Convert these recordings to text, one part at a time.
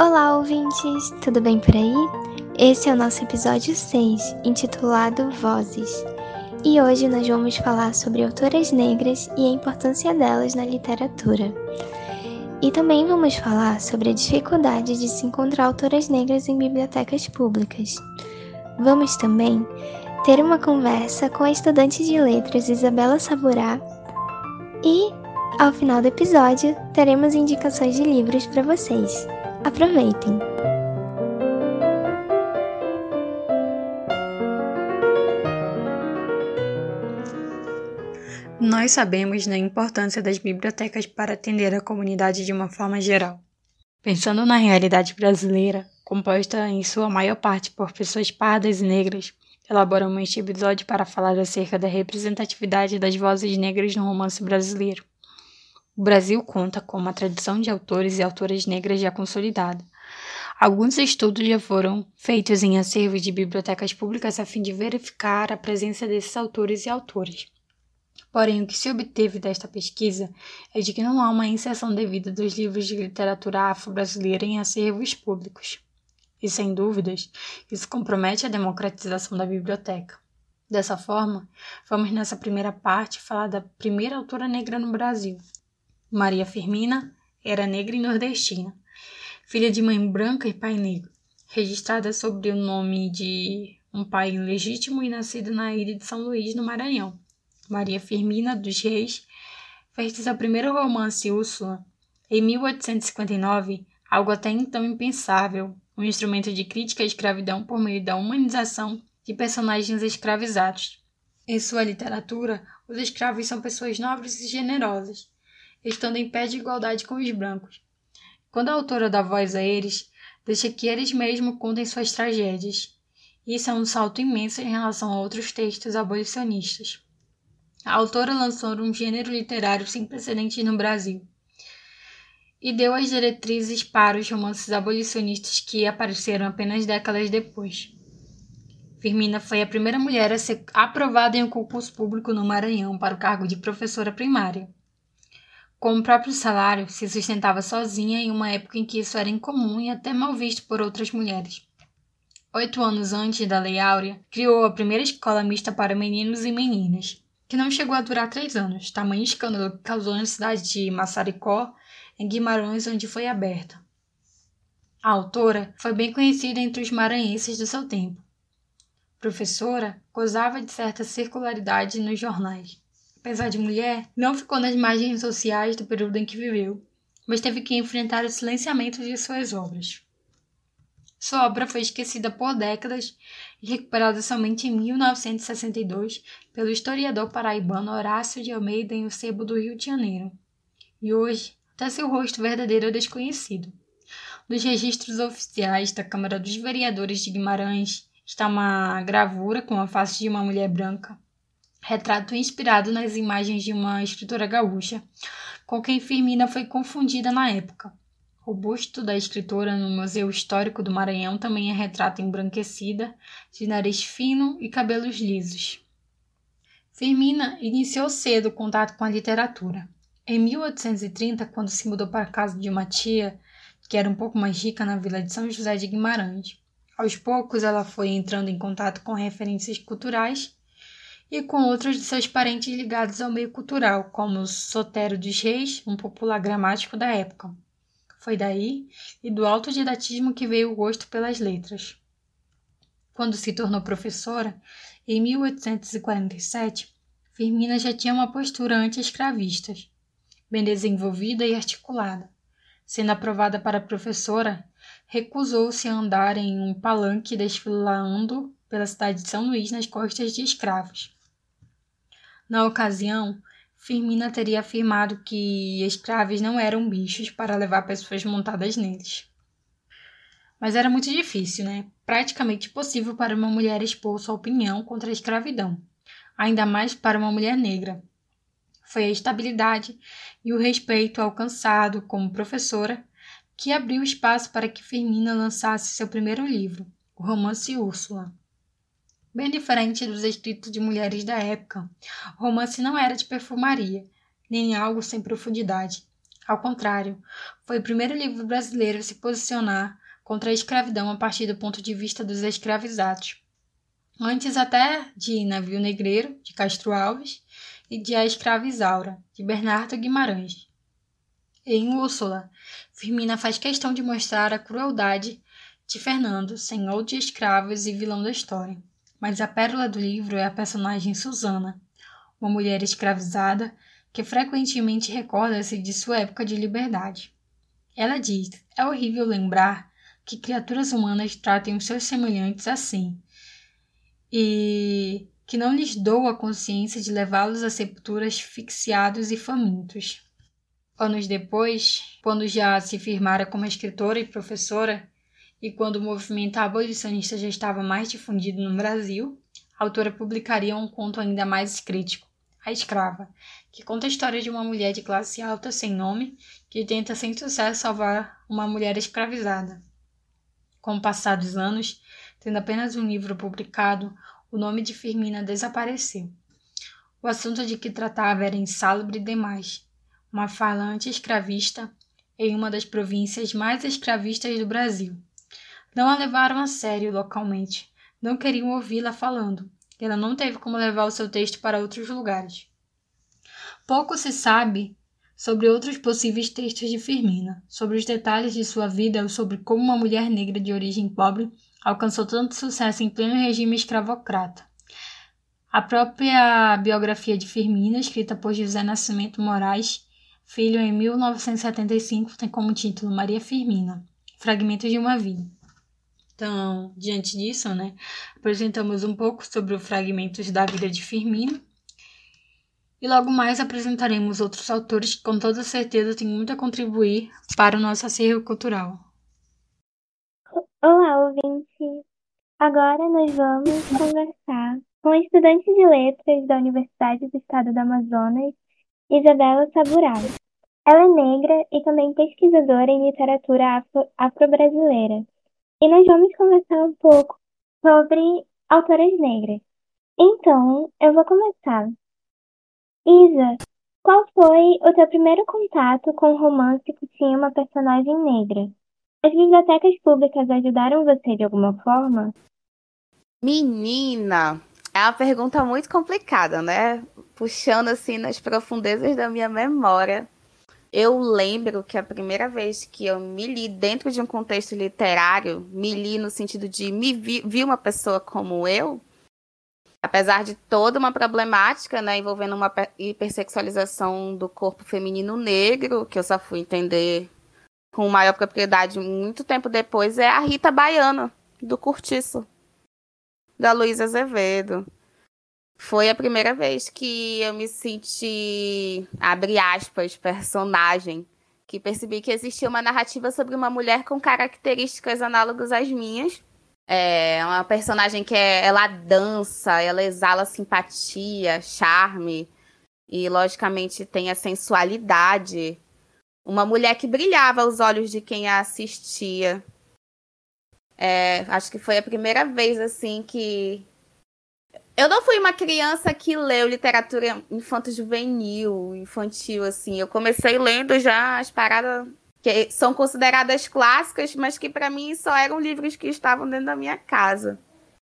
Olá, ouvintes! Tudo bem por aí? Esse é o nosso episódio 6, intitulado Vozes. E hoje nós vamos falar sobre autoras negras e a importância delas na literatura. E também vamos falar sobre a dificuldade de se encontrar autoras negras em bibliotecas públicas. Vamos também ter uma conversa com a estudante de letras Isabela Saburá e, ao final do episódio, teremos indicações de livros para vocês. Aproveitem! Nós sabemos da importância das bibliotecas para atender a comunidade de uma forma geral. Pensando na realidade brasileira, composta em sua maior parte por pessoas pardas e negras, elaboramos este episódio para falar acerca da representatividade das vozes negras no romance brasileiro. O Brasil conta com uma tradição de autores e autoras negras já consolidada. Alguns estudos já foram feitos em acervos de bibliotecas públicas a fim de verificar a presença desses autores e autoras. Porém, o que se obteve desta pesquisa é de que não há uma inserção devida dos livros de literatura afro-brasileira em acervos públicos e, sem dúvidas, isso compromete a democratização da biblioteca. Dessa forma, vamos nessa primeira parte falar da primeira autora negra no Brasil. Maria Firmina era negra e nordestina, filha de mãe branca e pai negro, registrada sob o nome de um pai ilegítimo e nascido na ilha de São Luís, no Maranhão. Maria Firmina dos Reis fez seu primeiro romance Úrsula em 1859, algo até então impensável, um instrumento de crítica à escravidão por meio da humanização de personagens escravizados. Em sua literatura, os escravos são pessoas nobres e generosas, estando em pé de igualdade com os brancos. Quando a autora dá voz a eles, deixa que eles mesmos contem suas tragédias. Isso é um salto imenso em relação a outros textos abolicionistas. A autora lançou um gênero literário sem precedentes no Brasil e deu as diretrizes para os romances abolicionistas que apareceram apenas décadas depois. Firmina foi a primeira mulher a ser aprovada em um concurso público no Maranhão para o cargo de professora primária. Com o próprio salário, se sustentava sozinha em uma época em que isso era incomum e até mal visto por outras mulheres. Oito anos antes da Lei Áurea, criou a primeira escola mista para meninos e meninas, que não chegou a durar três anos, tamanho escândalo que causou na cidade de Massaricó em Guimarães, onde foi aberta. A autora foi bem conhecida entre os maranhenses do seu tempo. Professora, gozava de certa circularidade nos jornais. Apesar de mulher, não ficou nas margens sociais do período em que viveu, mas teve que enfrentar o silenciamento de suas obras. Sua obra foi esquecida por décadas e recuperada somente em 1962 pelo historiador paraibano Horácio de Almeida em O Sebo do Rio de Janeiro. E hoje até seu rosto verdadeiro é desconhecido. Nos registros oficiais da Câmara dos Vereadores de Guimarães está uma gravura com a face de uma mulher branca, retrato inspirado nas imagens de uma escritora gaúcha, com quem Firmina foi confundida na época. O busto da escritora no Museu Histórico do Maranhão também é retrato embranquecida, de nariz fino e cabelos lisos. Firmina iniciou cedo o contato com a literatura. Em 1830, quando se mudou para a casa de uma tia, que era um pouco mais rica na vila de São José de Guimarães, aos poucos ela foi entrando em contato com referências culturais e com outros de seus parentes ligados ao meio cultural, como Sotero dos Reis, um popular gramático da época. Foi daí e do autodidatismo que veio o gosto pelas letras. Quando se tornou professora, em 1847, Firmina já tinha uma postura anti-escravista bem desenvolvida e articulada. Sendo aprovada para professora, recusou-se a andar em um palanque desfilando pela cidade de São Luís nas costas de escravos. Na ocasião, Firmina teria afirmado que escravos não eram bichos para levar pessoas montadas neles. Mas era muito difícil, né? Praticamente impossível para uma mulher expor sua opinião contra a escravidão, ainda mais para uma mulher negra, foi a estabilidade e o respeito alcançado como professora que abriu espaço para que Firmina lançasse seu primeiro livro, o romance Úrsula. Bem diferente dos escritos de mulheres da época, o romance não era de perfumaria, nem algo sem profundidade. Ao contrário, foi o primeiro livro brasileiro a se posicionar contra a escravidão a partir do ponto de vista dos escravizados. Antes até de Navio Negreiro, de Castro Alves, e de A Escrava Isaura, de Bernardo Guimarães. Em Úrsula, Firmina faz questão de mostrar a crueldade de Fernando, senhor de escravos e vilão da história. Mas a pérola do livro é a personagem Susana, uma mulher escravizada que frequentemente recorda-se de sua época de liberdade. Ela diz: é horrível lembrar que criaturas humanas tratem os seus semelhantes assim, e que não lhes dou a consciência de levá-los a sepulturas asfixiados e famintos. Anos depois, quando já se firmara como escritora e professora, e quando o movimento abolicionista já estava mais difundido no Brasil, a autora publicaria um conto ainda mais crítico, A Escrava, que conta a história de uma mulher de classe alta sem nome que tenta sem sucesso salvar uma mulher escravizada. Com o passar dos anos, tendo apenas um livro publicado, o nome de Firmina desapareceu. O assunto de que tratava era insalubre demais. Uma falante escravista em uma das províncias mais escravistas do Brasil. Não a levaram a sério localmente. Não queriam ouvi-la falando. Ela não teve como levar o seu texto para outros lugares. Pouco se sabe sobre outros possíveis textos de Firmina, sobre os detalhes de sua vida ou sobre como uma mulher negra de origem pobre alcançou tanto sucesso em pleno regime escravocrata. A própria biografia de Firmina, escrita por José Nascimento Moraes, filho em 1975, tem como título Maria Firmina, Fragmentos de uma Vida. Então, diante disso, né, apresentamos um pouco sobre os fragmentos da vida de Firmino. E logo mais apresentaremos outros autores que com toda certeza têm muito a contribuir para o nosso acervo cultural. Olá, ouvinte! Agora nós vamos conversar com a estudante de letras da Universidade do Estado do Amazonas, Isabela Saburai. Ela é negra e também pesquisadora em literatura afro-brasileira e nós vamos conversar um pouco sobre autoras negras. Então, eu vou começar. Isa, qual foi o teu primeiro contato com um romance que tinha uma personagem negra? As bibliotecas públicas ajudaram você de alguma forma? Menina, é uma pergunta muito complicada, né? Puxando assim nas profundezas da minha memória. Eu lembro que a primeira vez que eu me li dentro de um contexto literário, me li no sentido de me vi, vi uma pessoa como eu, apesar de toda uma problemática, né, envolvendo uma hipersexualização do corpo feminino negro, que eu só fui entender com maior propriedade muito tempo depois, é a Rita Baiana, do Curtiço, da Luísa Azevedo. Foi a primeira vez que eu me senti, abre aspas, personagem, que percebi que existia uma narrativa sobre uma mulher com características análogas às minhas. É uma personagem que é, ela dança, ela exala simpatia, charme e logicamente tem a sensualidade. Uma mulher que brilhava aos olhos de quem a assistia. É, acho que foi a primeira vez assim que eu não fui uma criança que leu literatura infanto-juvenil, infantil, assim. Eu comecei lendo já as paradas que são consideradas clássicas, mas que para mim só eram livros que estavam dentro da minha casa.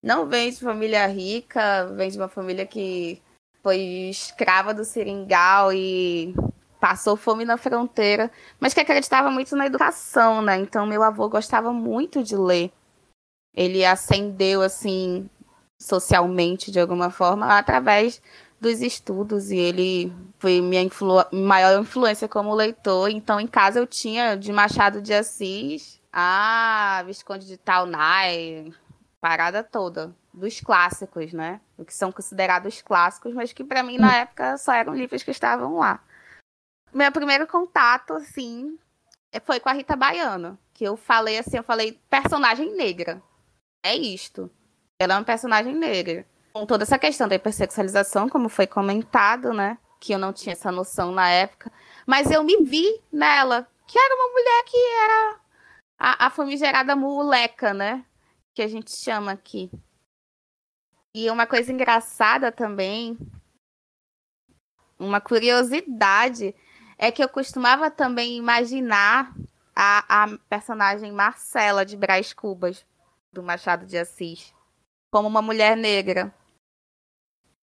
Não vem de família rica, vem de uma família que foi escrava do seringal e passou fome na fronteira, mas que acreditava muito na educação, né? Então meu avô gostava muito de ler. Ele ascendeu assim socialmente de alguma forma através dos estudos e ele foi minha influ maior influência como leitor. Então, em casa eu tinha de Machado de Assis a Visconde de Taunay, parada toda dos clássicos, né? O que são considerados clássicos, mas que para mim na época só eram livros que estavam lá. Meu primeiro contato, assim, foi com a Rita Baiano, que eu falei assim, eu falei personagem negra. É isto. Ela é uma personagem negra. Com toda essa questão da hipersexualização, como foi comentado, né? Que eu não tinha essa noção na época. Mas eu me vi nela, que era uma mulher que era a, a famigerada moleca, né? Que a gente chama aqui. E uma coisa engraçada também, uma curiosidade, é que eu costumava também imaginar a, a personagem Marcela de Brás Cubas, do Machado de Assis, como uma mulher negra.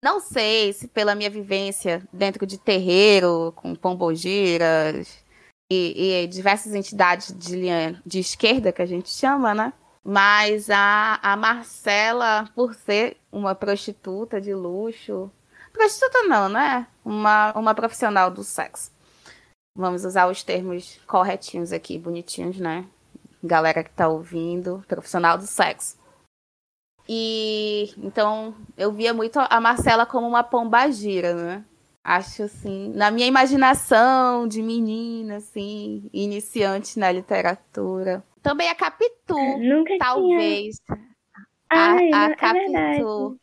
Não sei se pela minha vivência dentro de terreiro, com pombogiras e, e diversas entidades de linha de esquerda, que a gente chama, né? Mas a, a Marcela, por ser uma prostituta de luxo, prostituta não, né? Uma, uma profissional do sexo. Vamos usar os termos corretinhos aqui, bonitinhos, né? Galera que tá ouvindo, profissional do sexo. E então eu via muito a Marcela como uma pombagira, né? Acho assim, na minha imaginação de menina, assim, iniciante na literatura. Também a Capitu, Nunca talvez. Tinha... Ai, a, a é Capitu.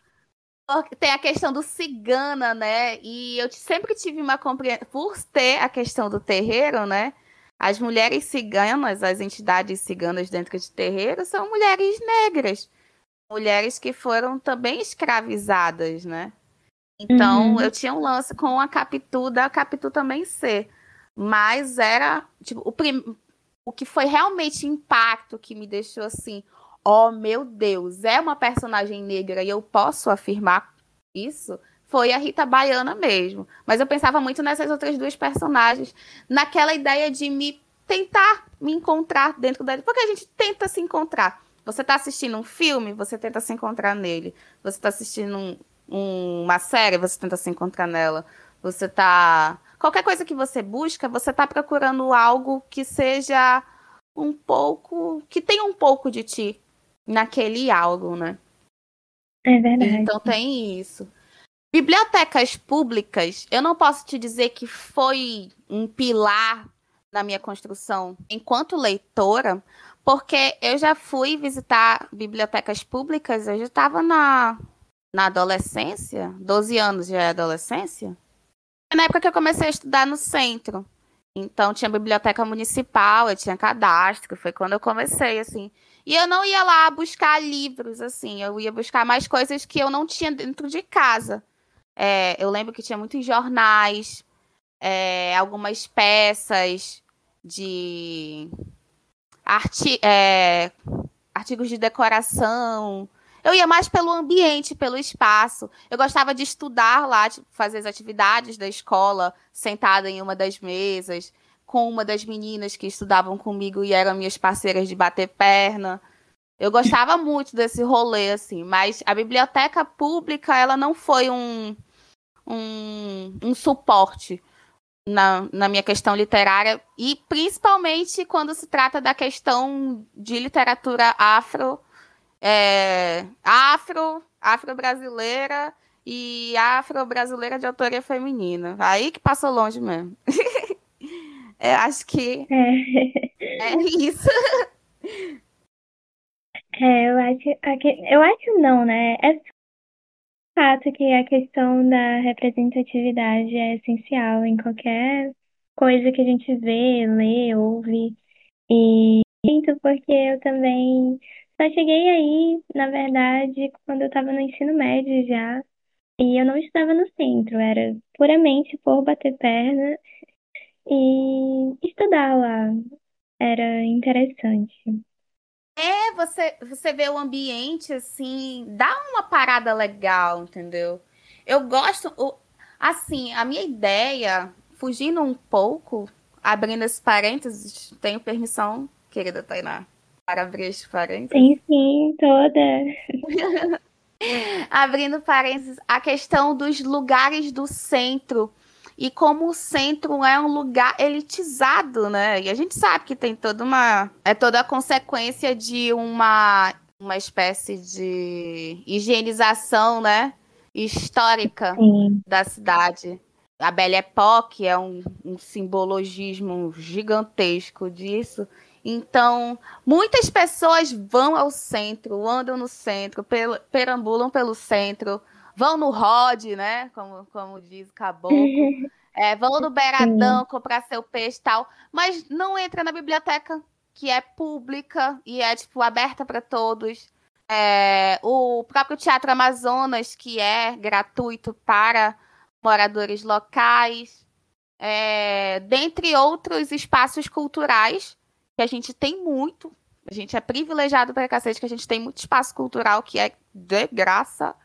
Tem a questão do cigana, né? E eu sempre tive uma compreensão. Por ter a questão do terreiro, né? As mulheres ciganas, as entidades ciganas dentro de terreiro, são mulheres negras. Mulheres que foram também escravizadas, né? Então, uhum. eu tinha um lance com a Capitu, da Capitu também ser. Mas era, tipo, o, prim... o que foi realmente impacto que me deixou assim, oh meu Deus, é uma personagem negra e eu posso afirmar isso, foi a Rita Baiana mesmo. Mas eu pensava muito nessas outras duas personagens, naquela ideia de me tentar me encontrar dentro dela, porque a gente tenta se encontrar. Você está assistindo um filme, você tenta se encontrar nele. Você está assistindo um, um, uma série, você tenta se encontrar nela. Você tá. Qualquer coisa que você busca, você tá procurando algo que seja um pouco. que tenha um pouco de ti naquele algo, né? É verdade. Então tem isso. Bibliotecas públicas, eu não posso te dizer que foi um pilar na minha construção enquanto leitora, porque eu já fui visitar bibliotecas públicas, eu já estava na na adolescência, 12 anos já é adolescência, na época que eu comecei a estudar no centro. Então tinha biblioteca municipal, eu tinha cadastro, foi quando eu comecei, assim. E eu não ia lá buscar livros, assim, eu ia buscar mais coisas que eu não tinha dentro de casa. É, eu lembro que tinha muitos jornais, é, algumas peças de arti é, artigos de decoração, eu ia mais pelo ambiente, pelo espaço. Eu gostava de estudar lá, tipo, fazer as atividades da escola, sentada em uma das mesas, com uma das meninas que estudavam comigo e eram minhas parceiras de bater perna. Eu gostava muito desse rolê, assim, mas a biblioteca pública, ela não foi um, um, um suporte na, na minha questão literária, e principalmente quando se trata da questão de literatura afro é, afro, afro-brasileira e afro-brasileira de autoria feminina. Aí que passou longe mesmo. Eu acho que é, é isso. É, eu acho, eu acho não, né? É fato que a questão da representatividade é essencial em qualquer coisa que a gente vê, lê, ouve. E sinto porque eu também só cheguei aí, na verdade, quando eu estava no ensino médio já. E eu não estava no centro, era puramente por bater perna e estudar lá. Era interessante. É, você, você vê o ambiente assim, dá uma parada legal, entendeu? Eu gosto, assim, a minha ideia, fugindo um pouco, abrindo esse parênteses, tenho permissão, querida Tainá? para abrir esse parênteses? Sim, sim, toda. Abrindo parênteses, a questão dos lugares do centro e como o centro é um lugar elitizado, né? E a gente sabe que tem toda uma é toda a consequência de uma uma espécie de higienização, né? Histórica Sim. da cidade. A Belle Époque é um, um simbologismo gigantesco disso. Então, muitas pessoas vão ao centro, andam no centro, perambulam pelo centro, vão no Rod, né? Como, como diz o caboclo. É, vão no Beiradão comprar seu peixe e tal, mas não entra na biblioteca, que é pública e é, tipo, aberta para todos. É, o próprio Teatro Amazonas, que é gratuito para moradores locais. é, dentre outros espaços culturais, que a gente tem muito. A gente é privilegiado para cacete, que a gente tem muito espaço cultural que é de graça.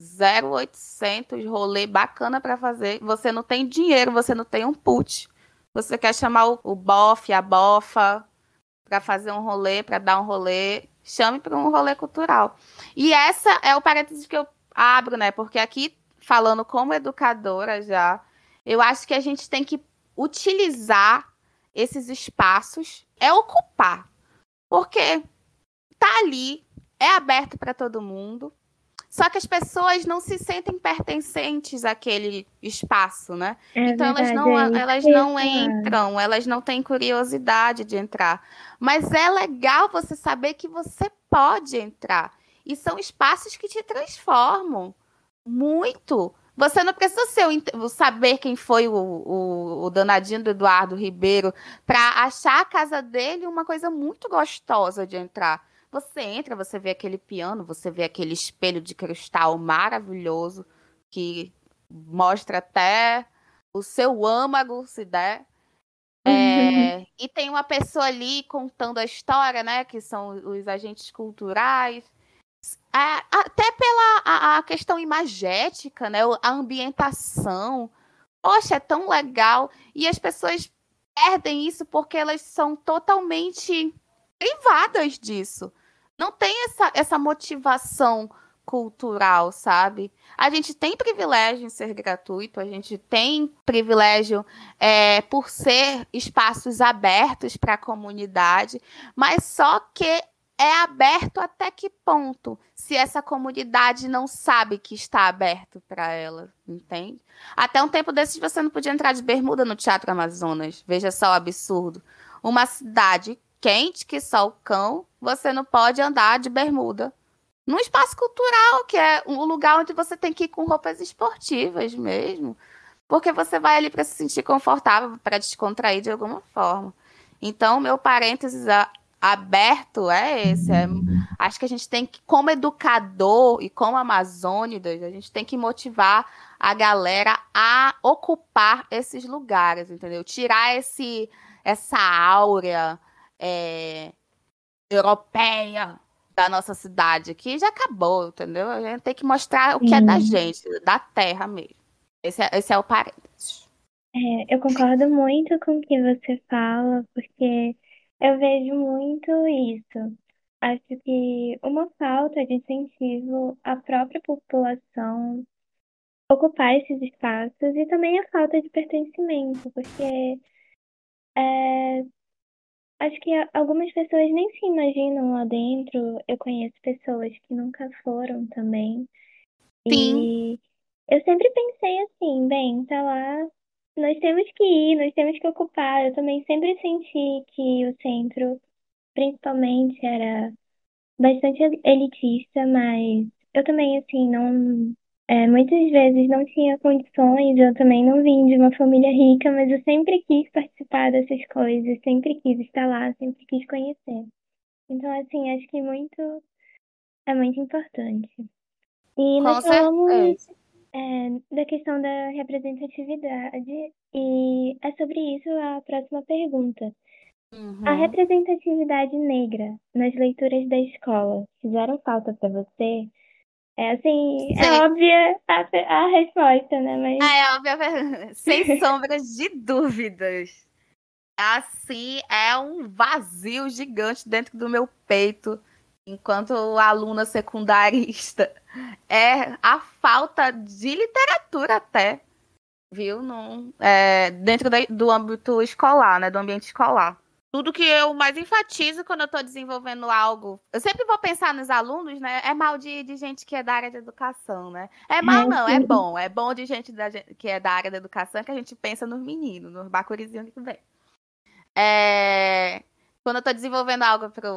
0800 rolê bacana para fazer. Você não tem dinheiro, você não tem um put. Você quer chamar o, o bofe, a bofa, para fazer um rolê, para dar um rolê, chame para um rolê cultural. E essa é o parênteses que eu abro, né? Porque aqui, falando como educadora já, eu acho que a gente tem que utilizar esses espaços, é ocupar. Porque tá ali, é aberto para todo mundo. Só que as pessoas não se sentem pertencentes àquele espaço, né? É então verdade, elas não, é elas não entram, elas não têm curiosidade de entrar. Mas é legal você saber que você pode entrar. E são espaços que te transformam muito. Você não precisa ser o saber quem foi o, o, o danadinho do Eduardo Ribeiro para achar a casa dele uma coisa muito gostosa de entrar. Você entra, você vê aquele piano, você vê aquele espelho de cristal maravilhoso que mostra até o seu âmago, se der. É, e tem uma pessoa ali contando a história, né? Que são os agentes culturais. A- até pela a, a questão imagética, né? A ambientação. Poxa, é tão legal. E as pessoas perdem isso porque elas são totalmente privadas disso. Não tem essa, essa motivação cultural, sabe? A gente tem privilégio em ser gratuito, a gente tem privilégio é, por ser espaços abertos para a comunidade, mas só que é aberto até que ponto? Se essa comunidade não sabe que está aberto para ela, entende? Até um tempo desses você não podia entrar de bermuda no Teatro Amazonas. Veja só o absurdo. Uma cidade quente que só o cão, você não pode andar de bermuda. Num espaço cultural, que é um lugar onde você tem que ir com roupas esportivas mesmo. Porque você vai ali para se sentir confortável, para descontrair de alguma forma. Então, meu parênteses aberto é esse. é- acho que a gente tem que, como educador e como amazônidas, a gente tem que motivar a galera a ocupar esses lugares, entendeu? Tirar esse, essa áurea é, europeia da nossa cidade, que já acabou, entendeu? A gente tem que mostrar o que é da Sim. gente, da terra mesmo. Esse é, esse é o parênteses. É, eu concordo muito com o que você fala, porque eu vejo muito isso. Acho que uma falta de incentivo à própria população ocupar esses espaços e também a falta de pertencimento, porque é, acho que a- algumas pessoas nem se imaginam lá dentro. Eu conheço pessoas que nunca foram também. Sim. E eu sempre pensei assim, bem, tá lá, nós temos que ir, nós temos que ocupar. Eu também sempre senti que o centro, principalmente, era bastante elitista, mas eu também, assim, não. É, muitas vezes não tinha condições, eu também não vim de uma família rica, mas eu sempre quis participar dessas coisas, sempre quis estar lá, sempre quis conhecer. Então, assim, acho que muito é muito importante. E nós falamos é, da questão da representatividade, e é sobre isso a próxima pergunta. Uhum. A representatividade negra nas leituras da escola fizeram falta para você? É assim, é Sim. óbvia a, a resposta, né? Mas Ah, é óbvio, sem sombras de dúvidas. Assim, é um vazio gigante dentro do meu peito, enquanto aluna secundarista. É a falta de literatura até, viu? Não, é, dentro da- do âmbito escolar, né? Do ambiente escolar. Tudo que eu mais enfatizo quando eu estou desenvolvendo algo. Eu sempre vou pensar nos alunos, né? É mal de, de gente que é da área de educação, né? É mal, não, é bom. É bom de gente da que é da área da educação que a gente pensa nos meninos, nos bacurizinhos que vem. É, Quando eu estou desenvolvendo algo para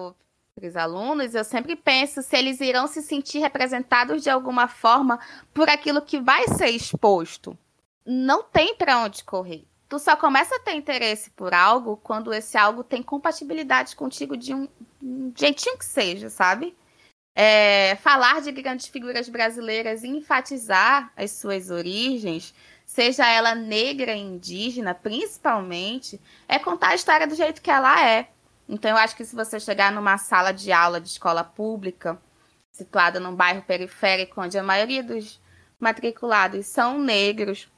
os alunos, eu sempre penso se eles irão se sentir representados de alguma forma por aquilo que vai ser exposto. Não tem para onde correr. Tu só começa a ter interesse por algo quando esse algo tem compatibilidade contigo de um, um jeitinho que seja, sabe? É, falar de grandes figuras brasileiras e enfatizar as suas origens seja ela negra, indígena, principalmente, é contar a história do jeito que ela é. Então, eu acho que se você chegar numa sala de aula de escola pública, situada num bairro periférico, onde a maioria dos matriculados são negros,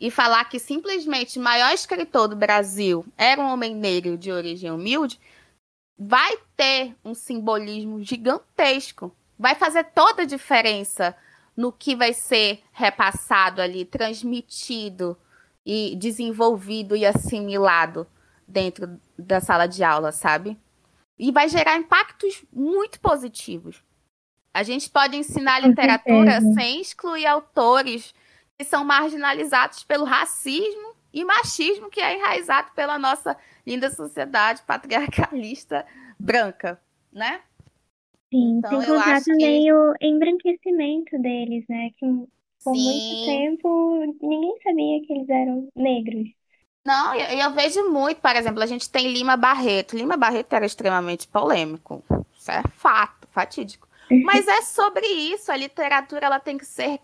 e falar que simplesmente o maior escritor do Brasil era um homem negro de origem humilde, vai ter um simbolismo gigantesco. Vai fazer toda a diferença no que vai ser repassado ali, transmitido e desenvolvido e assimilado dentro da sala de aula, sabe? E vai gerar impactos muito positivos. A gente pode ensinar literatura sem excluir autores que são marginalizados pelo racismo e machismo que é enraizado pela nossa linda sociedade patriarcalista branca, né? Sim, então, sem contar também que... o embranquecimento deles, né? Que por Sim. muito tempo ninguém sabia que eles eram negros. Não, eu, eu, vejo muito, por exemplo, a gente tem Lima Barreto. Lima Barreto era extremamente polêmico. Isso é fato, fatídico. Mas é sobre isso. A literatura ela tem que ser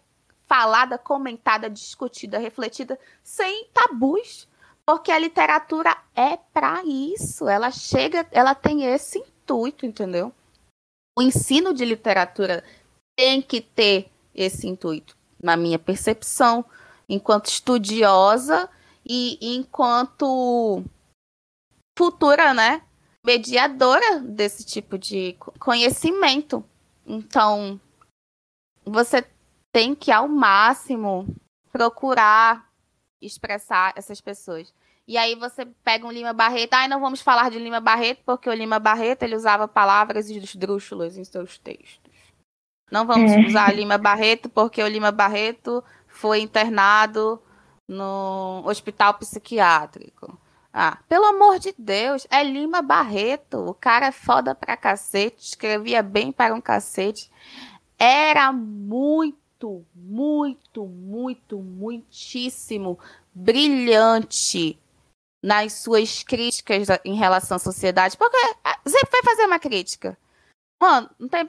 falada, comentada, discutida, refletida, sem tabus. Porque a literatura é para isso. Ela chega, ela tem esse intuito, entendeu? O ensino de literatura tem que ter esse intuito, na minha percepção, enquanto estudiosa e enquanto futura, né, mediadora desse tipo de conhecimento. Então, você tem que ao máximo procurar expressar essas pessoas. E aí você pega um Lima Barreto, ai, ah, não vamos falar de Lima Barreto, porque o Lima Barreto ele usava palavras esdrúxulas em seus textos. Não vamos é. usar Lima Barreto, porque o Lima Barreto foi internado no hospital psiquiátrico. Ah, pelo amor de Deus, é Lima Barreto. O cara é foda pra cacete, escrevia bem para um cacete. Era muito, muito, muito, muitíssimo brilhante nas suas críticas em relação à sociedade, porque é, sempre vai fazer uma crítica. Mano, tem,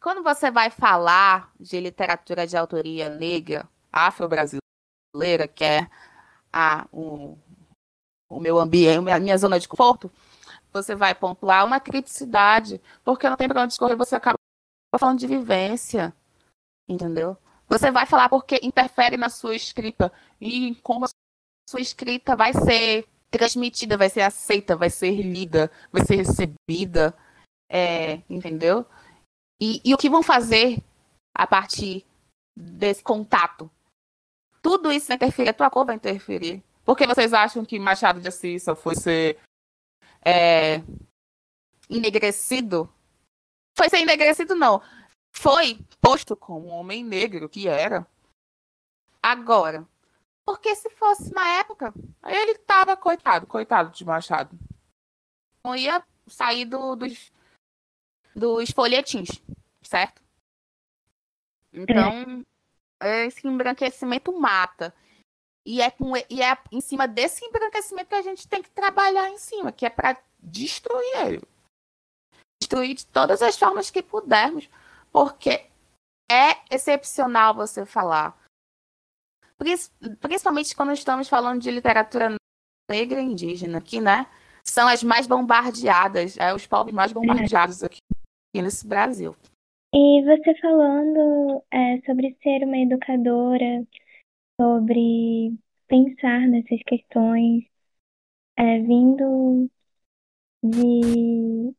quando você vai falar de literatura de autoria negra, afro-brasileira, que é a, o, o meu ambiente, a minha zona de conforto, você vai pontuar uma criticidade, porque não tem para onde escorrer, você acaba falando de vivência, entendeu? Você vai falar porque interfere na sua escrita e como a sua escrita vai ser transmitida, vai ser aceita, vai ser lida, vai ser recebida, é, entendeu? E, e o que vão fazer a partir desse contato? Tudo isso vai interferir, a tua cor vai interferir. Por que vocês acham que Machado de Assis foi ser é, enegrecido? Foi ser enegrecido, não. Foi posto como um homem negro que era. Agora, porque se fosse na época, ele tava coitado, coitado de Machado. Não ia sair do, dos, dos folhetins, certo? Então, é. esse embranquecimento mata. E é, com, e é em cima desse embranquecimento que a gente tem que trabalhar em cima, que é para destruir ele. Destruir de todas as formas que pudermos, porque é excepcional você falar principalmente quando estamos falando de literatura negra e indígena, que, né, são as mais bombardeadas, é, os povos mais bombardeados aqui, aqui nesse Brasil. E você falando é, sobre ser uma educadora, sobre pensar nessas questões, é, vindo de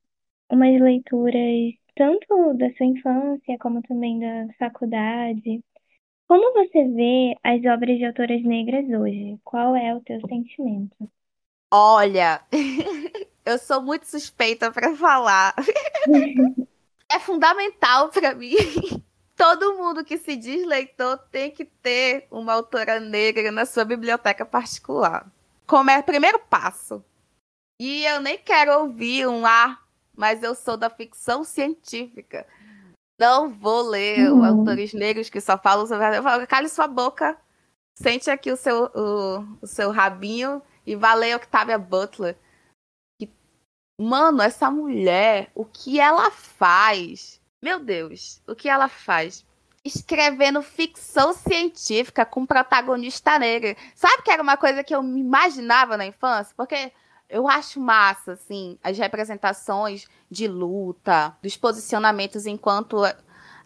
umas leituras tanto da sua infância como também da faculdade, como você vê as obras de autoras negras hoje? Qual é o teu sentimento? Olha, eu sou muito suspeita para falar. é fundamental para mim. Todo mundo que se diz leitor tem que ter uma autora negra na sua biblioteca particular. Como é o primeiro passo. E eu nem quero ouvir um ah, mas eu sou da ficção científica. Não vou ler uhum. autores negros que só falam sobre. Eu falo, cale sua boca, sente aqui o seu, o, o seu rabinho e vá ler Octavia Butler. Que, mano, essa mulher, o que ela faz? Meu Deus, o que ela faz? escrevendo ficção científica com protagonista negro. Sabe que era uma coisa que eu me imaginava na infância? Porque eu acho massa, assim, as representações de luta, dos posicionamentos enquanto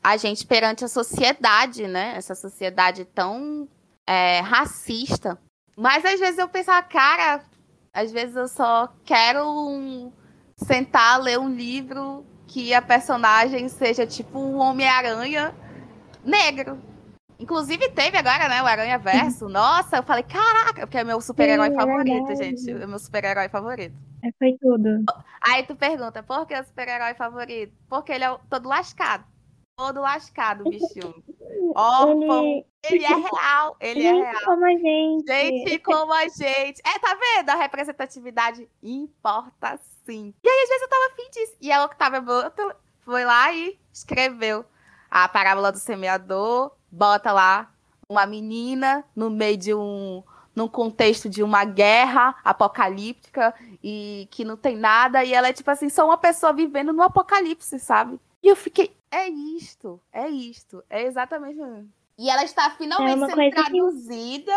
a gente perante a sociedade, né? Essa sociedade tão é, racista. Mas às vezes eu pensava, cara, às vezes eu só quero um, sentar, ler um livro que a personagem seja tipo um Homem-Aranha negro. Inclusive teve agora, né, o Aranha Verso. Nossa, eu falei, caraca, porque é meu super-herói é favorito, verdade. gente. É meu super-herói favorito. É, foi tudo. Aí tu pergunta, por que é o super-herói favorito? Porque ele é todo lascado. Todo lascado, bichinho. Órfão. Ele... ele... é real. Ele gente é real. como a gente. Gente como a gente. É, tá vendo? A representatividade importa sim. E aí, às vezes, eu tava afim disso. E a Octavia Butler foi lá e escreveu a parábola do semeador, bota lá uma menina no meio de um num contexto de uma guerra apocalíptica e que não tem nada e ela é tipo assim, só uma pessoa vivendo no apocalipse, sabe? E eu fiquei, é isto, é isto, é exatamente isso. E ela está finalmente é sendo traduzida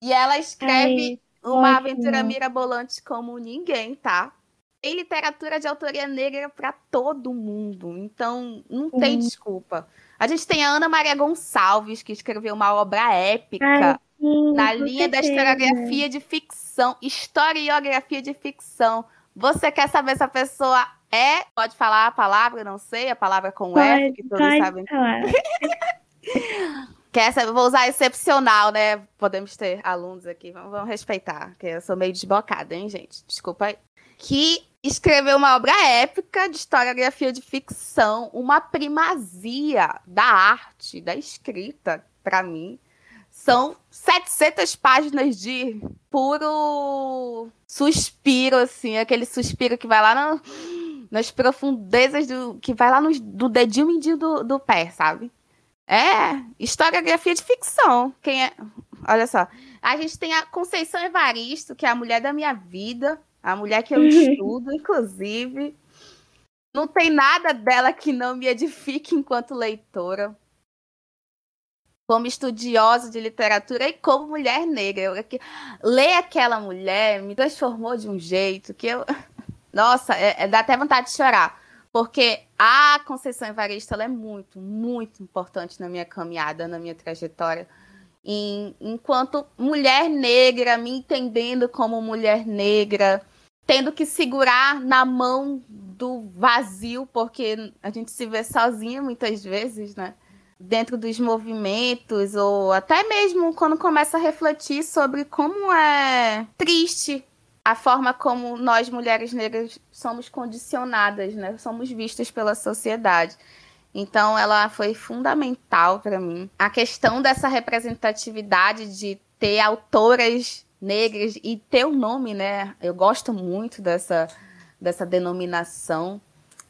que... e ela escreve Ai, uma ótimo. aventura mirabolante como ninguém, tá? Tem literatura de autoria negra para todo mundo, então não tem desculpa. A gente tem a Ana Maria Gonçalves, que escreveu uma obra épica Ai, sim, na linha da historiografia de ficção, historiografia de ficção. Você quer saber se a pessoa é? Pode falar a palavra, não sei, a palavra com pode, F, que todos sabem. Quer saber? Vou usar excepcional, né? Podemos ter alunos aqui, vamos, vamos respeitar, que eu sou meio desbocada, hein, gente? Desculpa aí. Que escreveu uma obra épica de historiografia de ficção, uma primazia da arte, da escrita, para mim. São 700 páginas de puro suspiro, assim, aquele suspiro que vai lá nas profundezas do. que vai lá no, do dedinho mindinho do, do pé, sabe? É, historiografia de ficção. Quem é. Olha só. A gente tem a Conceição Evaristo, que é a mulher da minha vida, a mulher que eu estudo, inclusive. Não tem nada dela que não me edifique enquanto leitora. Como estudiosa de literatura e como mulher negra. Eu, ler aquela mulher me transformou de um jeito que eu. Nossa, é, é, dá até vontade de chorar. Porque a Conceição Evaristo ela é muito, muito importante na minha caminhada, na minha trajetória. E, enquanto mulher negra, me entendendo como mulher negra, tendo que segurar na mão do vazio, porque a gente se vê sozinha muitas vezes, né? Dentro dos movimentos, ou até mesmo quando começa a refletir sobre como é triste a forma como nós, mulheres negras, somos condicionadas, né? Somos vistas pela sociedade. Então, ela foi fundamental para mim. A questão dessa representatividade de ter autoras negras e um nome, né? Eu gosto muito dessa, dessa denominação,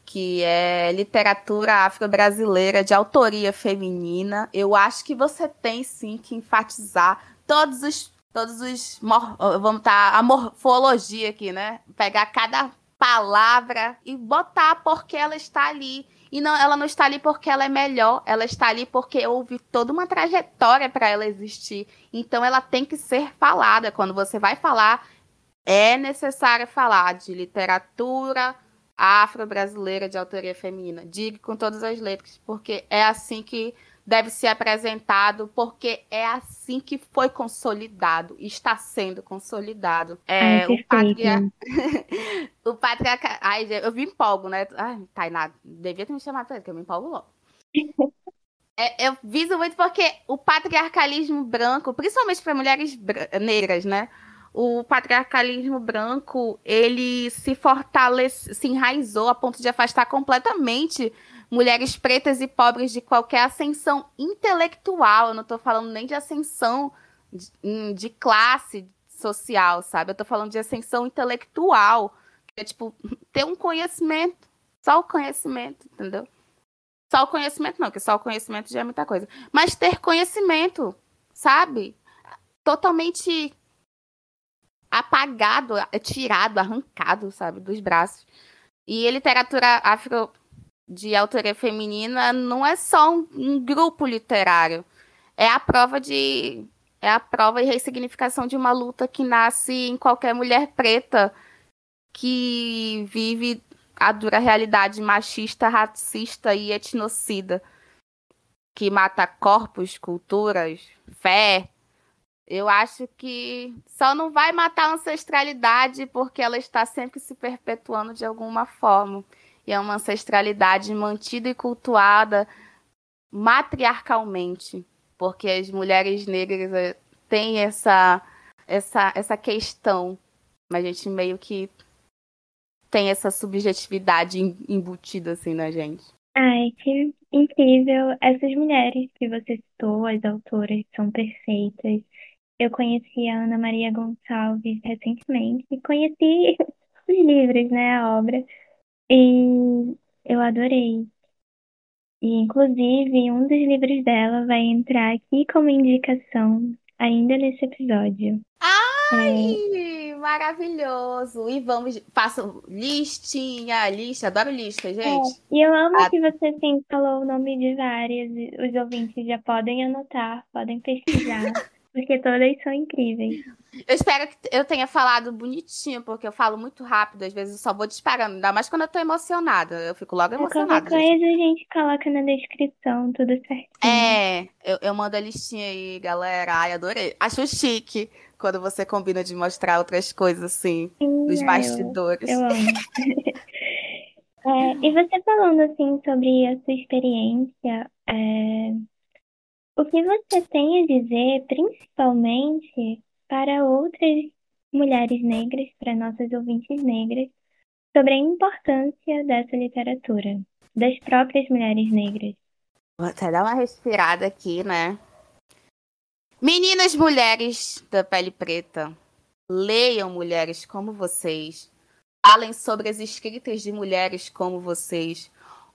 que é literatura afro-brasileira de autoria feminina. Eu acho que você tem sim que enfatizar todos os. Todos os. Vamos estar. A morfologia aqui, né? Pegar cada palavra e botar porque ela está ali. E não, ela não está ali porque ela é melhor, ela está ali porque houve toda uma trajetória para ela existir. Então ela tem que ser falada. Quando você vai falar, é necessário falar de literatura afro-brasileira de autoria feminina. Diga com todas as letras, porque é assim que deve ser apresentado, porque é assim que foi consolidado, está sendo consolidado. É, Ai, o, patria... o patriarca. Ai, eu me empolgo, né? Ai, Tainá, devia ter me chamado pra ele, que eu me empolgo logo. é, eu viso muito porque o patriarcalismo branco, principalmente para mulheres negras, né? O patriarcalismo branco, ele se fortalece, se enraizou a ponto de afastar completamente mulheres pretas e pobres de qualquer ascensão intelectual. Eu não estou falando nem de ascensão de, hum, de, classe social, sabe? Eu estou falando de ascensão intelectual. É tipo, ter um conhecimento. Só o conhecimento, entendeu? Só o conhecimento, não, porque só o conhecimento já é muita coisa. Mas ter conhecimento, sabe? Totalmente apagado, tirado, arrancado, sabe, dos braços. E literatura afro de autoria feminina não é só um, um grupo literário. É a prova de é a prova e ressignificação de uma luta que nasce em qualquer mulher preta que vive a dura realidade machista, racista e etnocida, que mata corpos, culturas, fé. Eu acho que só não vai matar a ancestralidade porque ela está sempre se perpetuando de alguma forma. E é uma ancestralidade mantida e cultuada matriarcalmente porque as mulheres negras eh, têm essa, essa, essa questão, mas a gente meio que tem essa subjetividade embutida assim na gente. Ai, que incrível. Essas mulheres que você citou, as autoras, são perfeitas. Eu conheci a Ana Maria Gonçalves recentemente e conheci os livros, né, a obra. E eu adorei. E, inclusive, um dos livros dela vai entrar aqui como indicação ainda nesse episódio. Ai, é... maravilhoso! E vamos, faço listinha, lista, adoro lista, é, gente. É. E eu amo A... que você sim falou o nome de várias, os ouvintes já podem anotar, podem pesquisar. Porque todas são incríveis. Eu espero que eu tenha falado bonitinho, porque eu falo muito rápido, às vezes eu só vou disparando, ainda mais quando eu tô emocionada. Eu fico logo emocionada. Qualquer coisa a gente coloca na descrição, tudo certinho. É, eu, eu mando a listinha aí, galera. Ai, adorei. Acho chique quando você combina de mostrar outras coisas assim, Sim, dos bastidores. Eu, eu amo. é, e você falando assim sobre a sua experiência. É o que você tem a dizer, principalmente para outras mulheres negras, para nossas ouvintes negras, sobre a importância dessa literatura, das próprias mulheres negras? Vou até dar uma respirada aqui, né? Meninas mulheres da pele preta, leiam mulheres como vocês. Falem sobre as escritas de mulheres como vocês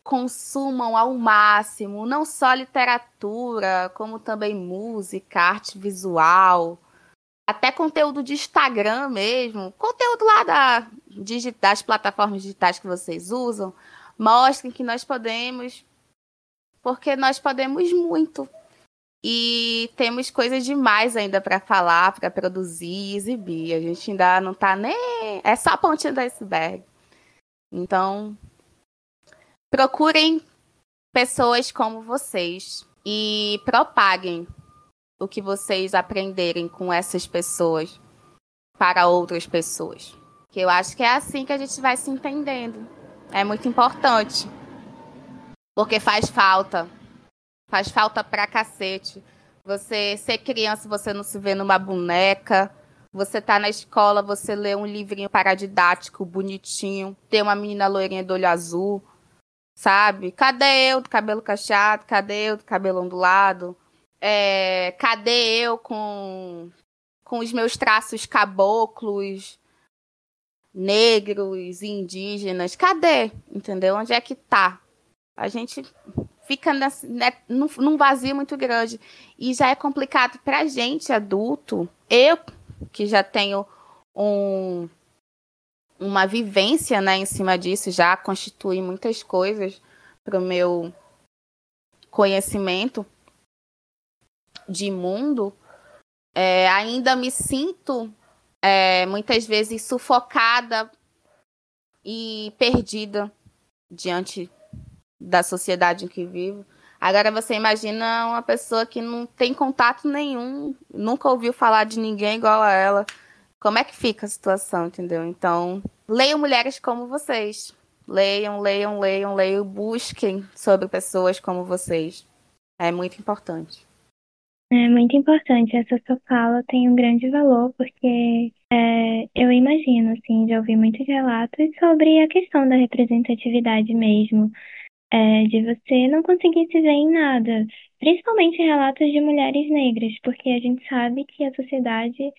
consumam ao máximo não só literatura, como também música, arte visual, até conteúdo de Instagram mesmo, conteúdo lá da, das plataformas digitais que vocês usam, mostrem que nós podemos, porque nós podemos muito. E temos coisas demais ainda para falar, para produzir, exibir. A gente ainda não está nem. É só a pontinha do iceberg. Então, Procurem pessoas como vocês e propaguem o que vocês aprenderem com essas pessoas para outras pessoas. Que eu acho que é assim que a gente vai se entendendo. É muito importante. Porque faz falta. Faz falta pra cacete. Você ser criança, você não se vê numa boneca. Você tá na escola, você lê um livrinho paradidático, bonitinho. Tem uma menina loirinha do olho azul sabe? Cadê eu do cabelo cacheado? Cadê eu do cabelo ondulado? É, cadê eu com, com os meus traços caboclos, negros, indígenas? Cadê? Entendeu? Onde é que tá? A gente fica nessa, né, num, num vazio muito grande. E já é complicado pra gente, adulto. Eu, que já tenho um, uma vivência né, em cima disso, já constitui muitas coisas para o meu conhecimento de mundo, é, ainda me sinto é, muitas vezes sufocada e perdida diante da sociedade em que vivo. Agora você imagina uma pessoa que não tem contato nenhum, nunca ouviu falar de ninguém igual a ela como é que fica a situação, entendeu? Então, leiam mulheres como vocês. Leiam, leiam, leiam, leiam, busquem sobre pessoas como vocês. É muito importante. É muito importante. Essa sua fala tem um grande valor, porque é, eu imagino, assim, já ouvi muitos relatos sobre a questão da representatividade mesmo. É, de você não conseguir se ver em nada. Principalmente relatos de mulheres negras, porque a gente sabe que a sociedade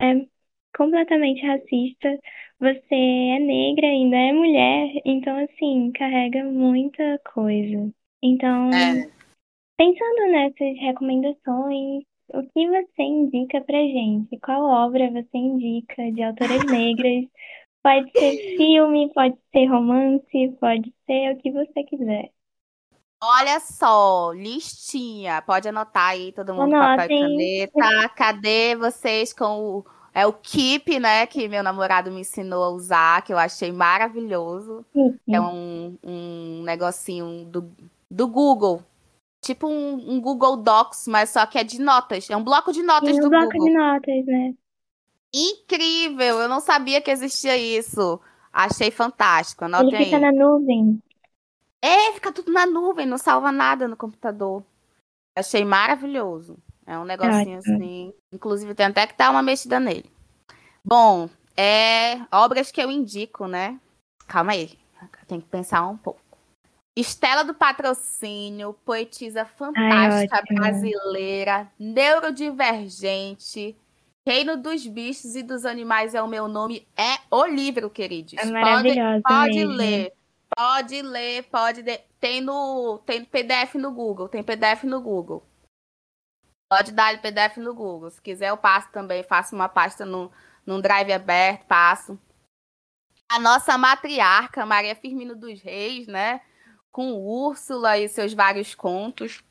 é completamente racista. Você é negra, ainda é mulher, então assim, carrega muita coisa. Então, é. pensando nessas recomendações, o que você indica pra gente? Qual obra você indica de autoras negras Pode ser filme, pode ser romance, pode ser o que você quiser. Olha só, listinha. Pode anotar aí, todo mundo, papel e caneta. Cadê vocês com o. É o Keep, né? Que meu namorado me ensinou a usar, que eu achei maravilhoso. Uhum. É um, um negocinho do, do Google. Tipo um, um, Google Docs, mas só que é de notas. É um bloco de notas Sim, do um bloco Google. de notas, né? Incrível! Eu não sabia que existia isso. Achei fantástico. Anotem Ele fica aí. na nuvem. É, fica tudo na nuvem, não salva nada no computador. Achei maravilhoso. É um negocinho assim. Inclusive, tem até que dar uma mexida nele. Bom, é obras que eu indico, né? Calma aí. Tem que pensar um pouco. Estela do Patrocínio, poetisa fantástica Ai, brasileira, neurodivergente, Reino dos Bichos e dos Animais é o meu nome. É o livro, queridos. É maravilhoso pode, pode ler. Pode ler, pode. De... Tem no tem PDF no Google, tem PDF no Google. Pode dar PDF no Google. Se quiser, eu passo também. Faço uma pasta no, num drive aberto, passo. A nossa matriarca, Maria Firmino dos Reis, né? Com Úrsula e seus vários contos.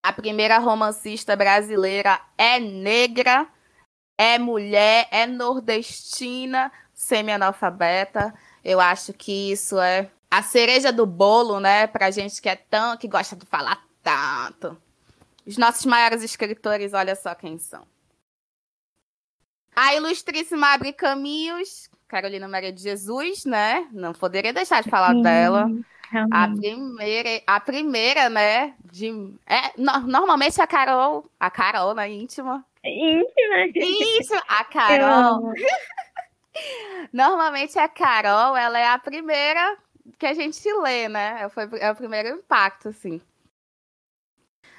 A primeira romancista brasileira é negra, é mulher, é nordestina, semi-analfabeta. Eu acho que isso é a cereja do bolo, né? Pra gente que é tão, que gosta de falar tanto. Os nossos maiores escritores, olha só quem são. A ilustríssima Abre Caminhos, Carolina Maria de Jesus, né? Não poderia deixar de falar Sim, dela. A primeira, a primeira, né? De, é, no, normalmente a Carol, a Carol, né? Íntima. Íntima. Íntima. A Carol. Normalmente a Carol, ela é a primeira que a gente lê, né? Foi, é o primeiro impacto, assim.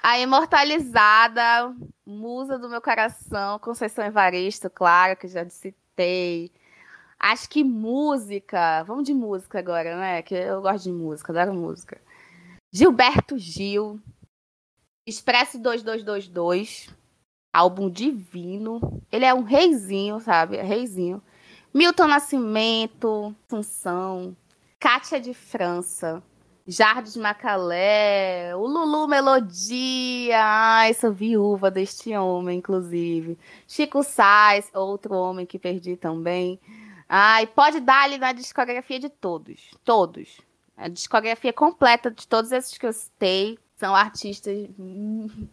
A imortalizada, musa do meu coração, Conceição Evaristo, claro, que já citei. Acho que música, vamos de música agora, né? Que eu gosto de música, adoro música. Gilberto Gil, Expresso 2222, álbum divino. Ele é um reizinho, sabe? É reizinho. Milton Nascimento, Assunção, Cátia de França, Jardim Macalé, o Lulu Melodia, ai, sou viúva deste homem, inclusive. Chico Sainz, outro homem que perdi também. Ai, pode dar ali na discografia de todos, todos. A discografia completa de todos esses que eu citei são artistas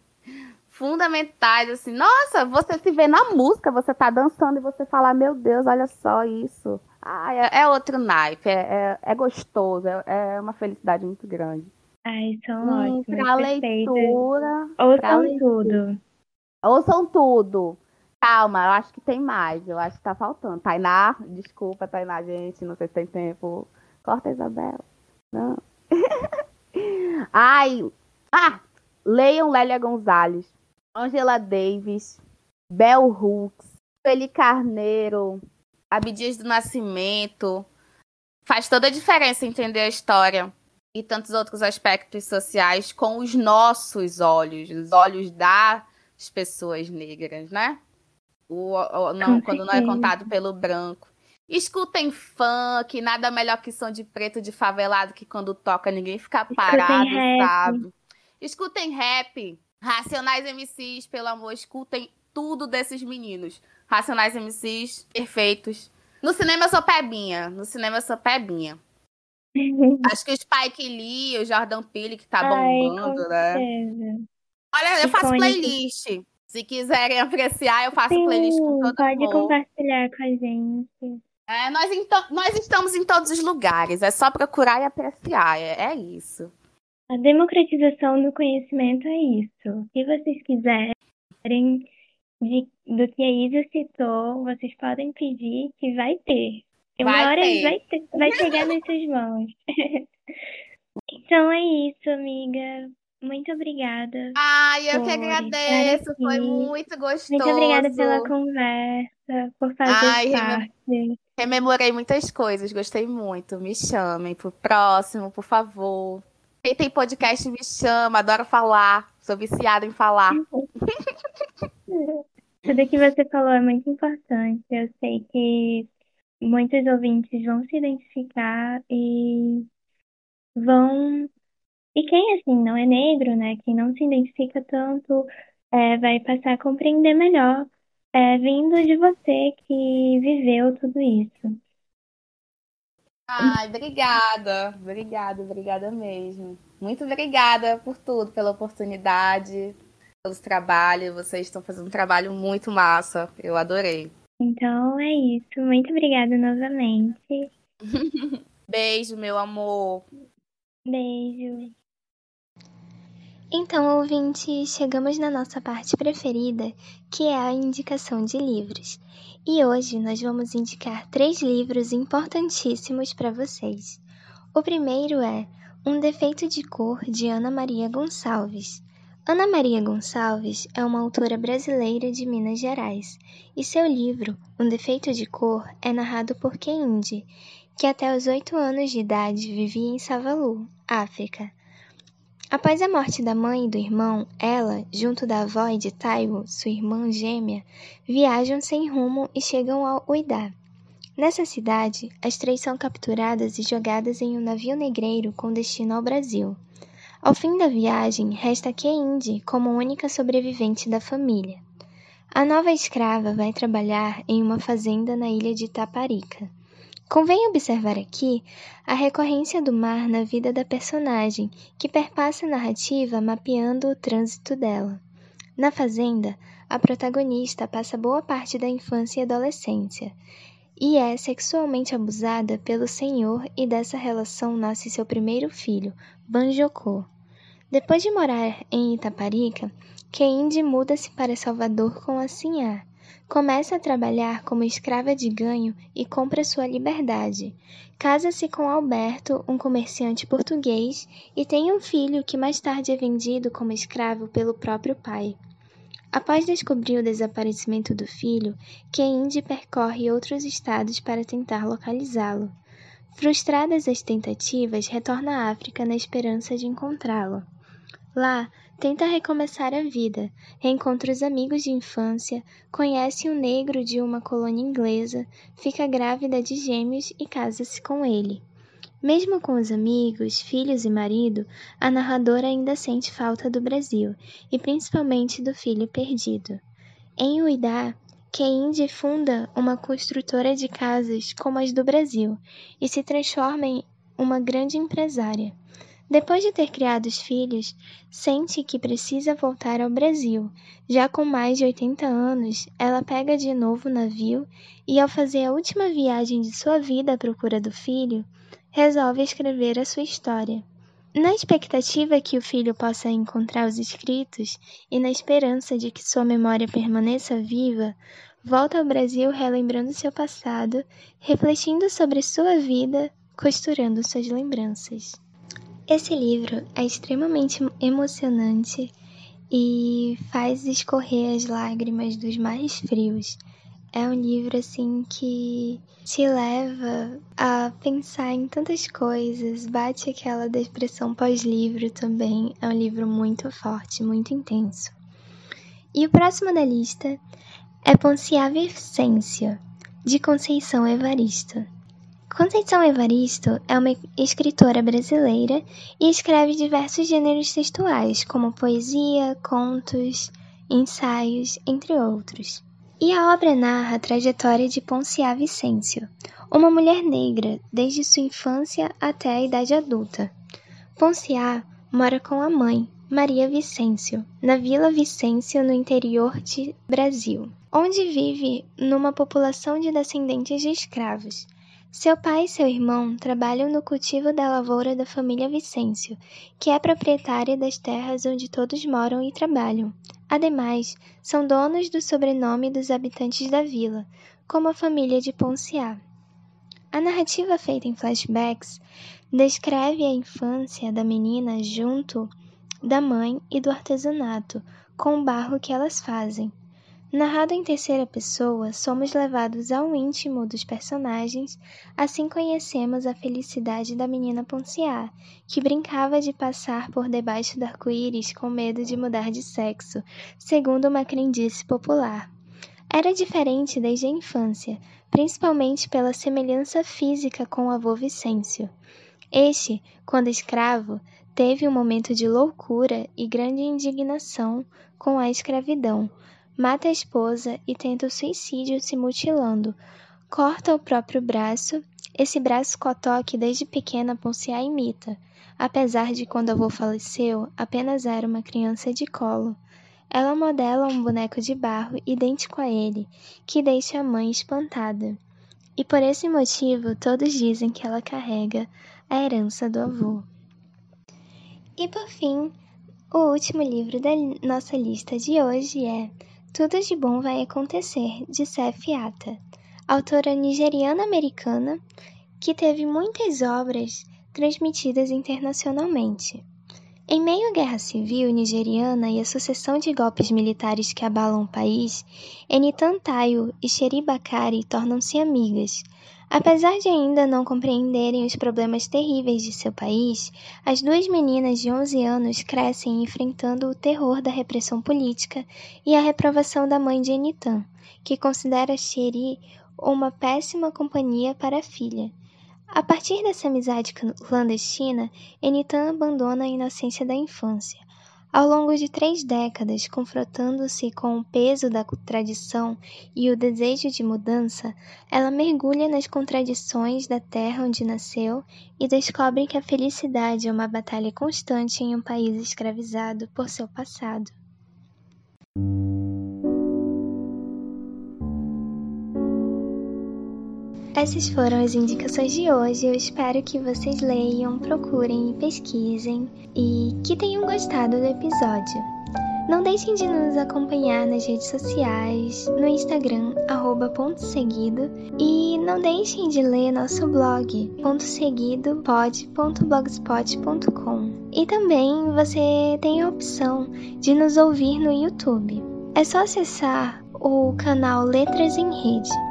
fundamentais, assim, nossa, você se vê na música, você tá dançando e você fala, meu Deus, olha só isso. Ah, é, é outro naipe, é, é, é gostoso, é, é, uma felicidade muito grande. Ai, são hum, ótimos. Pra leitura. Ouçam leitura. tudo. Ouçam tudo. Calma, eu acho que tem mais, eu acho que tá faltando. Tainá, desculpa, Tainá, gente, não sei se tem tempo. Corta, Isabela. Não. Ai, ah, leiam Lélia Gonzalez. Angela Davis, Bell Hooks, Feli Carneiro, Abdias do Nascimento. Faz toda a diferença entender a história e tantos outros aspectos sociais com os nossos olhos, os olhos das pessoas negras, né? O, o não, quando não é contado pelo branco. Escutem funk, nada melhor que som de preto de favelado que quando toca ninguém fica parado, Escutem sabe? Rap. Escutem rap. Racionais MCs, pelo amor, escutem tudo desses meninos. Racionais MCs, perfeitos. No cinema eu sou pebinha. No cinema eu sou pebinha. Acho que o Spike Lee, o Jordan Peele, que tá bombando, né? Olha, eu faço playlist. Se quiserem apreciar, eu faço Sim, playlist com todo pode mundo. Pode compartilhar com a gente. É, nós, nós estamos em todos os lugares. É só procurar e apreciar. É, é isso. A democratização do conhecimento é isso. Se vocês quiserem de, do que a Isa citou, vocês podem pedir que vai ter. Uma vai hora ter. vai, ter, vai chegar nas suas mãos. então é isso, amiga. Muito obrigada. Ai, eu que agradeço. Foi muito gostoso. Muito obrigada pela conversa, por fazer Ai, parte. Rememorei muitas coisas, gostei muito. Me chamem pro próximo, por favor. Quem tem podcast me chama, adoro falar. Sou viciada em falar. Tudo que você falou é muito importante. Eu sei que muitos ouvintes vão se identificar e vão. E quem, assim, não é negro, né? Quem não se identifica tanto, é, vai passar a compreender melhor, é, vindo de você que viveu tudo isso. Ai, obrigada, obrigada, obrigada mesmo. Muito obrigada por tudo, pela oportunidade, pelo trabalho. Vocês estão fazendo um trabalho muito massa. Eu adorei. Então é isso. Muito obrigada novamente. Beijo, meu amor. Beijo. Então, ouvintes, chegamos na nossa parte preferida, que é a indicação de livros. E hoje nós vamos indicar três livros importantíssimos para vocês. O primeiro é Um Defeito de Cor, de Ana Maria Gonçalves. Ana Maria Gonçalves é uma autora brasileira de Minas Gerais, e seu livro, Um Defeito de Cor, é narrado por Keinde, que até os oito anos de idade vivia em Savalu, África. Após a morte da mãe e do irmão, ela, junto da avó e de Taiwo, sua irmã gêmea, viajam sem rumo e chegam ao Uidá. Nessa cidade, as três são capturadas e jogadas em um navio negreiro com destino ao Brasil. Ao fim da viagem, resta Keinde como única sobrevivente da família. A nova escrava vai trabalhar em uma fazenda na ilha de Taparica. Convém observar aqui a recorrência do mar na vida da personagem, que perpassa a narrativa mapeando o trânsito dela. Na Fazenda, a protagonista passa boa parte da infância e adolescência e é sexualmente abusada pelo senhor e dessa relação nasce seu primeiro filho, Banjocô. Depois de morar em Itaparica, Keinde muda-se para Salvador com a Sinhá, Começa a trabalhar como escrava de ganho e compra sua liberdade. Casa-se com Alberto, um comerciante português, e tem um filho que mais tarde é vendido como escravo pelo próprio pai. Após descobrir o desaparecimento do filho, Keinde percorre outros estados para tentar localizá-lo. Frustradas as tentativas, retorna à África na esperança de encontrá-lo. Lá, tenta recomeçar a vida, reencontra os amigos de infância, conhece um negro de uma colônia inglesa, fica grávida de gêmeos e casa-se com ele. Mesmo com os amigos, filhos e marido, a narradora ainda sente falta do Brasil, e principalmente do filho perdido. Em Uidá, Keinde funda uma construtora de casas como as do Brasil e se transforma em uma grande empresária. Depois de ter criado os filhos, sente que precisa voltar ao Brasil. Já com mais de 80 anos, ela pega de novo o navio e, ao fazer a última viagem de sua vida à procura do filho, resolve escrever a sua história. Na expectativa que o filho possa encontrar os escritos e na esperança de que sua memória permaneça viva, volta ao Brasil relembrando seu passado, refletindo sobre sua vida, costurando suas lembranças. Esse livro é extremamente emocionante e faz escorrer as lágrimas dos mais frios. É um livro assim que te leva a pensar em tantas coisas, bate aquela depressão pós-livro também. É um livro muito forte, muito intenso. E o próximo da lista é Ponciá Vicência, de Conceição Evaristo. Conceição Evaristo é uma escritora brasileira e escreve diversos gêneros textuais, como poesia, contos, ensaios, entre outros. E a obra narra a trajetória de Ponciá Vicêncio, uma mulher negra desde sua infância até a idade adulta. Ponciá mora com a mãe, Maria Vicêncio, na Vila Vicêncio, no interior de Brasil, onde vive numa população de descendentes de escravos. Seu pai e seu irmão trabalham no cultivo da lavoura da família Vicêncio, que é proprietária das terras onde todos moram e trabalham. Ademais, são donos do sobrenome dos habitantes da vila, como a família de Ponciá. A narrativa feita em flashbacks descreve a infância da menina junto da mãe e do artesanato, com o barro que elas fazem, Narrado em terceira pessoa, somos levados ao íntimo dos personagens, assim conhecemos a felicidade da menina Ponciá, que brincava de passar por debaixo do arco-íris com medo de mudar de sexo, segundo uma crendice popular. Era diferente desde a infância, principalmente pela semelhança física com o avô Vicêncio. Este, quando escravo, teve um momento de loucura e grande indignação com a escravidão. Mata a esposa e tenta o suicídio se mutilando. Corta o próprio braço, esse braço cotó que desde pequena Ponciá imita, apesar de quando avô faleceu, apenas era uma criança de colo. Ela modela um boneco de barro idêntico a ele, que deixa a mãe espantada. E por esse motivo todos dizem que ela carrega a herança do avô. E por fim, o último livro da nossa lista de hoje é Tudo de Bom Vai Acontecer, de Sef Ata, autora nigeriana-americana que teve muitas obras transmitidas internacionalmente. Em meio à guerra civil nigeriana e à sucessão de golpes militares que abalam o país, Enitan Tayo e Sheri Bakari tornam-se amigas. Apesar de ainda não compreenderem os problemas terríveis de seu país, as duas meninas de 11 anos crescem enfrentando o terror da repressão política e a reprovação da mãe de Enitan, que considera Sheri uma péssima companhia para a filha. A partir dessa amizade clandestina, Enitan abandona a inocência da infância. Ao longo de três décadas, confrontando-se com o peso da tradição e o desejo de mudança, ela mergulha nas contradições da terra onde nasceu e descobre que a felicidade é uma batalha constante em um país escravizado por seu passado. Essas foram as indicações de hoje. Eu espero que vocês leiam, procurem e pesquisem e que tenham gostado do episódio. Não deixem de nos acompanhar nas redes sociais, no Instagram, arroba ponto seguido, e não deixem de ler nosso blog, ponto seguido, pod.blogspot.com. E também você tem a opção de nos ouvir no YouTube. É só acessar o canal Letras em Rede.